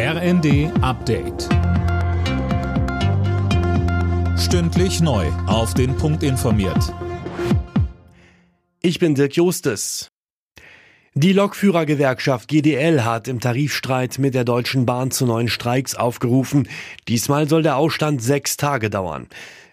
RND Update. Stündlich neu. Auf den Punkt informiert. Ich bin Dirk Jostes. Die Lokführergewerkschaft GDL hat im Tarifstreit mit der Deutschen Bahn zu neuen Streiks aufgerufen. Diesmal soll der Ausstand sechs Tage dauern.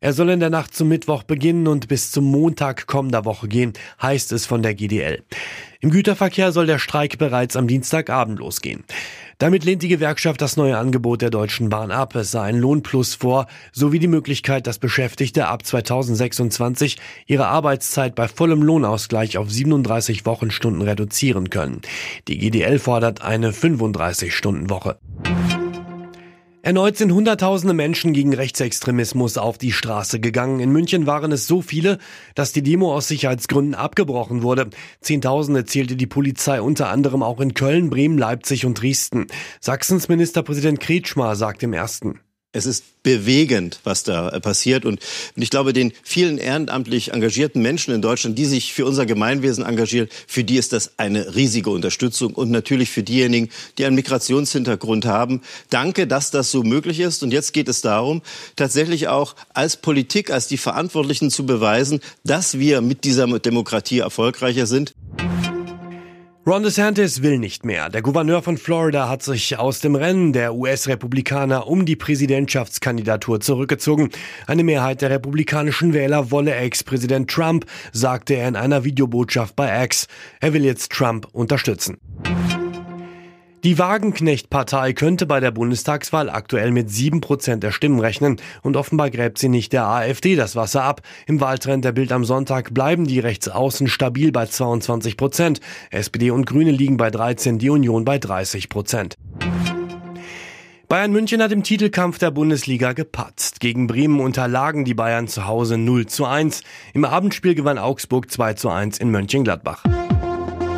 Er soll in der Nacht zum Mittwoch beginnen und bis zum Montag kommender Woche gehen, heißt es von der GDL. Im Güterverkehr soll der Streik bereits am Dienstagabend losgehen. Damit lehnt die Gewerkschaft das neue Angebot der Deutschen Bahn ab. Es sei ein Lohnplus vor, sowie die Möglichkeit, dass Beschäftigte ab 2026 ihre Arbeitszeit bei vollem Lohnausgleich auf 37 Wochenstunden reduzieren können. Die GDL fordert eine 35-Stunden-Woche. Erneut sind Hunderttausende Menschen gegen Rechtsextremismus auf die Straße gegangen. In München waren es so viele, dass die Demo aus Sicherheitsgründen abgebrochen wurde. Zehntausende zählte die Polizei unter anderem auch in Köln, Bremen, Leipzig und Dresden. Sachsens Ministerpräsident Kretschmer sagt im ersten. Es ist bewegend, was da äh, passiert. Und ich glaube, den vielen ehrenamtlich engagierten Menschen in Deutschland, die sich für unser Gemeinwesen engagieren, für die ist das eine riesige Unterstützung. Und natürlich für diejenigen, die einen Migrationshintergrund haben. Danke, dass das so möglich ist. Und jetzt geht es darum, tatsächlich auch als Politik, als die Verantwortlichen zu beweisen, dass wir mit dieser Demokratie erfolgreicher sind. Ron DeSantis will nicht mehr. Der Gouverneur von Florida hat sich aus dem Rennen der US-Republikaner um die Präsidentschaftskandidatur zurückgezogen. Eine Mehrheit der republikanischen Wähler wolle Ex-Präsident Trump, sagte er in einer Videobotschaft bei X. Er will jetzt Trump unterstützen. Die Wagenknecht-Partei könnte bei der Bundestagswahl aktuell mit sieben Prozent der Stimmen rechnen und offenbar gräbt sie nicht der AfD das Wasser ab. Im Wahltrend der Bild am Sonntag bleiben die Rechtsaußen stabil bei 22 Prozent. SPD und Grüne liegen bei 13, die Union bei 30 Prozent. Bayern München hat im Titelkampf der Bundesliga gepatzt. Gegen Bremen unterlagen die Bayern zu Hause 0 zu 1. Im Abendspiel gewann Augsburg 2 zu 1 in Mönchengladbach.